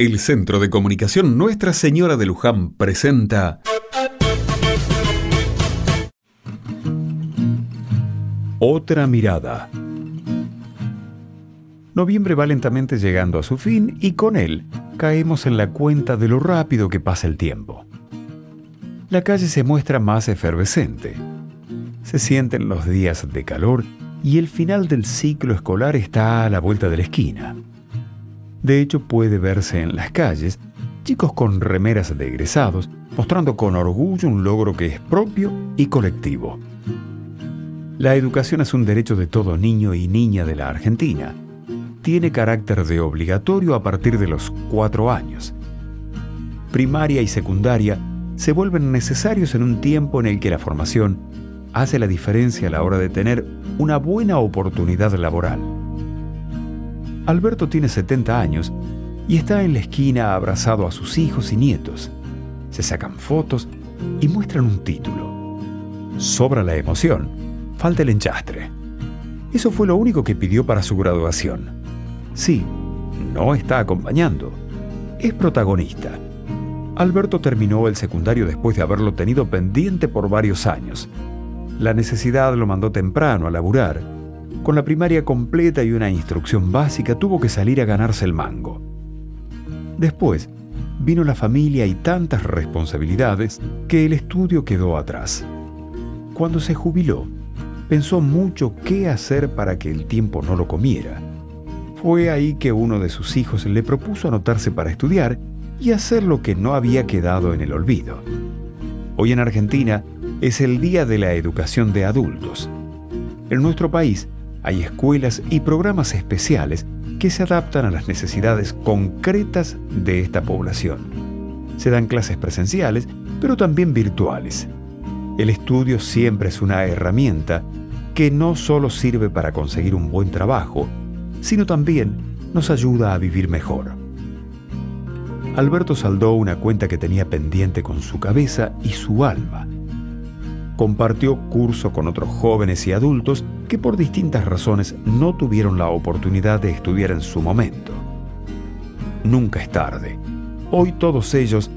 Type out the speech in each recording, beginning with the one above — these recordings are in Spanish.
El Centro de Comunicación Nuestra Señora de Luján presenta Otra mirada. Noviembre va lentamente llegando a su fin y con él caemos en la cuenta de lo rápido que pasa el tiempo. La calle se muestra más efervescente. Se sienten los días de calor y el final del ciclo escolar está a la vuelta de la esquina. De hecho, puede verse en las calles chicos con remeras de egresados, mostrando con orgullo un logro que es propio y colectivo. La educación es un derecho de todo niño y niña de la Argentina. Tiene carácter de obligatorio a partir de los cuatro años. Primaria y secundaria se vuelven necesarios en un tiempo en el que la formación hace la diferencia a la hora de tener una buena oportunidad laboral. Alberto tiene 70 años y está en la esquina abrazado a sus hijos y nietos. Se sacan fotos y muestran un título. Sobra la emoción falta el enchastre. Eso fue lo único que pidió para su graduación. Sí, no está acompañando. Es protagonista. Alberto terminó el secundario después de haberlo tenido pendiente por varios años. La necesidad lo mandó temprano a laburar. Con la primaria completa y una instrucción básica tuvo que salir a ganarse el mango. Después vino la familia y tantas responsabilidades que el estudio quedó atrás. Cuando se jubiló, pensó mucho qué hacer para que el tiempo no lo comiera. Fue ahí que uno de sus hijos le propuso anotarse para estudiar y hacer lo que no había quedado en el olvido. Hoy en Argentina es el Día de la Educación de Adultos. En nuestro país hay escuelas y programas especiales que se adaptan a las necesidades concretas de esta población. Se dan clases presenciales, pero también virtuales. El estudio siempre es una herramienta que no solo sirve para conseguir un buen trabajo, sino también nos ayuda a vivir mejor. Alberto saldó una cuenta que tenía pendiente con su cabeza y su alma. Compartió curso con otros jóvenes y adultos que por distintas razones no tuvieron la oportunidad de estudiar en su momento. Nunca es tarde. Hoy todos ellos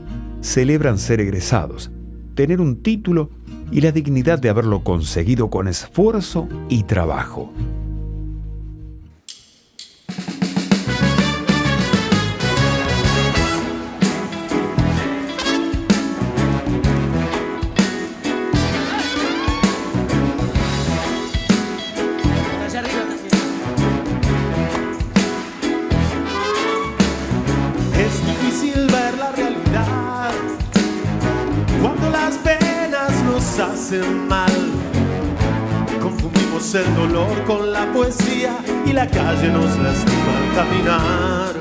celebran ser egresados, tener un título y la dignidad de haberlo conseguido con esfuerzo y trabajo. Hacen mal. Confundimos el dolor con la poesía y la calle nos lastima al caminar.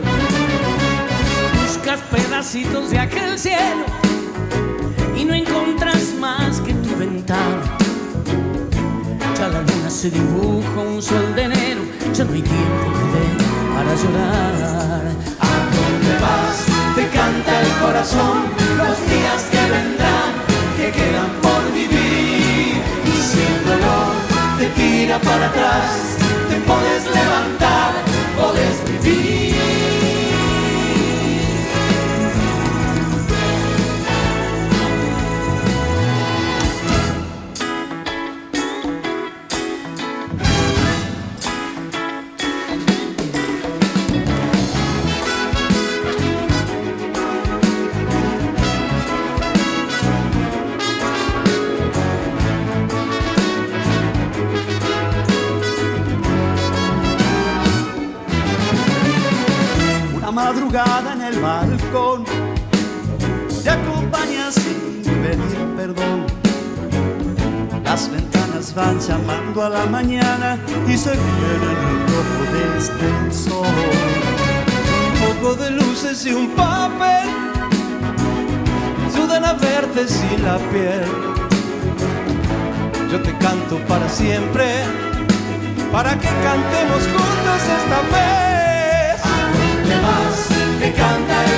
Buscas pedacitos de aquel cielo y no encontras más que tu ventana. Ya la luna se dibuja un sol de enero, ya no hay tiempo para llorar. ¿A dónde vas? Te canta el corazón los días que para madrugada en el balcón te acompaña sin pedir perdón. Las ventanas van llamando a la mañana y se viene el rojo desde el sol. Un poco de luces y un papel ayudan a verte sin la piel. Yo te canto para siempre, para que cantemos juntos esta vez. canta